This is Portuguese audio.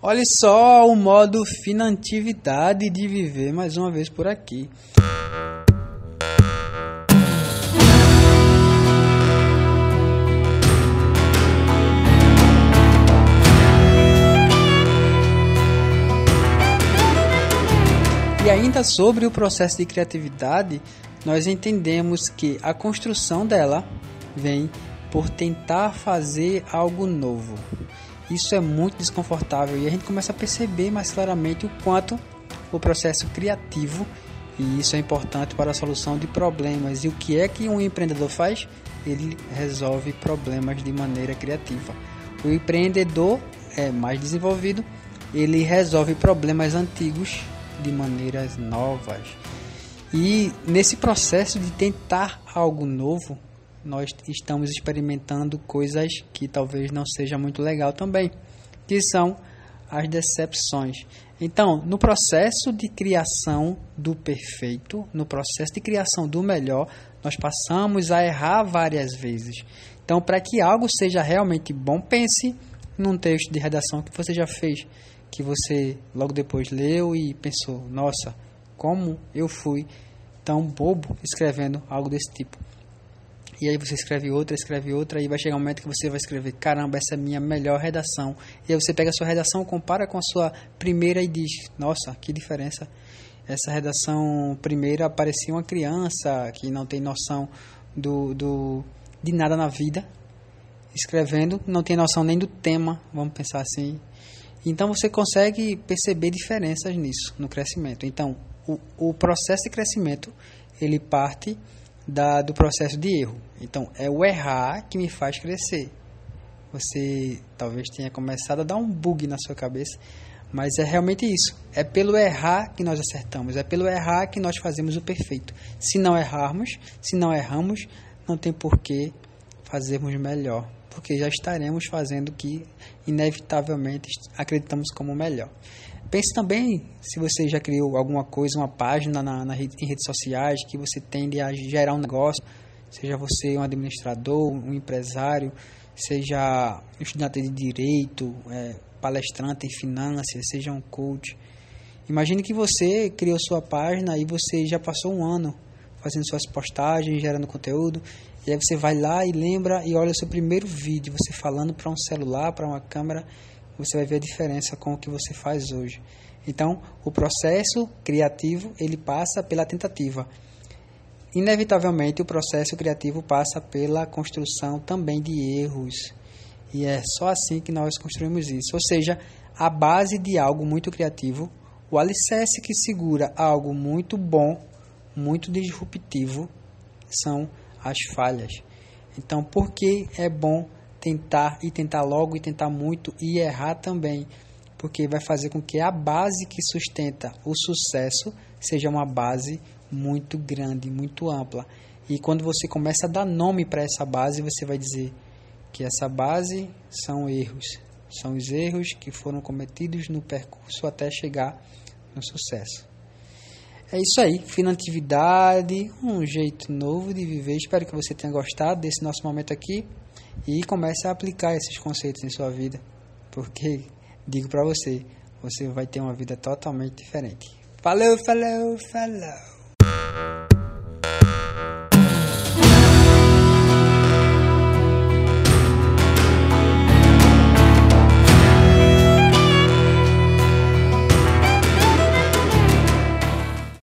Olha só o modo finatividade de viver mais uma vez por aqui. E ainda sobre o processo de criatividade, nós entendemos que a construção dela vem por tentar fazer algo novo. Isso é muito desconfortável e a gente começa a perceber mais claramente o quanto o processo criativo e isso é importante para a solução de problemas. E o que é que um empreendedor faz? Ele resolve problemas de maneira criativa. O empreendedor é mais desenvolvido, ele resolve problemas antigos de maneiras novas. E nesse processo de tentar algo novo, nós estamos experimentando coisas que talvez não seja muito legal também, que são as decepções. Então, no processo de criação do perfeito, no processo de criação do melhor, nós passamos a errar várias vezes. Então, para que algo seja realmente bom, pense num texto de redação que você já fez que você logo depois leu e pensou: nossa, como eu fui tão bobo escrevendo algo desse tipo. E aí você escreve outra, escreve outra, e vai chegar um momento que você vai escrever: caramba, essa é a minha melhor redação. E aí você pega a sua redação, compara com a sua primeira e diz: nossa, que diferença. Essa redação primeira parecia uma criança que não tem noção do, do, de nada na vida, escrevendo, não tem noção nem do tema, vamos pensar assim, então você consegue perceber diferenças nisso, no crescimento. Então, o, o processo de crescimento, ele parte da, do processo de erro. Então, é o errar que me faz crescer. Você talvez tenha começado a dar um bug na sua cabeça, mas é realmente isso. É pelo errar que nós acertamos, é pelo errar que nós fazemos o perfeito. Se não errarmos, se não erramos, não tem por que fazermos melhor porque já estaremos fazendo o que inevitavelmente acreditamos como melhor. Pense também se você já criou alguma coisa, uma página na, na, em redes sociais que você tende a gerar um negócio, seja você um administrador, um empresário, seja estudante de direito, é, palestrante em finanças, seja um coach. Imagine que você criou sua página e você já passou um ano fazendo suas postagens, gerando conteúdo e aí você vai lá e lembra e olha o seu primeiro vídeo, você falando para um celular, para uma câmera, você vai ver a diferença com o que você faz hoje. Então, o processo criativo, ele passa pela tentativa. Inevitavelmente, o processo criativo passa pela construção também de erros. E é só assim que nós construímos isso. Ou seja, a base de algo muito criativo, o alicerce que segura algo muito bom, muito disruptivo, são as falhas. Então, por que é bom tentar e tentar logo e tentar muito e errar também? Porque vai fazer com que a base que sustenta o sucesso seja uma base muito grande, muito ampla. E quando você começa a dar nome para essa base, você vai dizer que essa base são erros. São os erros que foram cometidos no percurso até chegar no sucesso. É isso aí, finatividade, um jeito novo de viver. Espero que você tenha gostado desse nosso momento aqui e comece a aplicar esses conceitos em sua vida, porque digo para você, você vai ter uma vida totalmente diferente. Falou, falou, falou.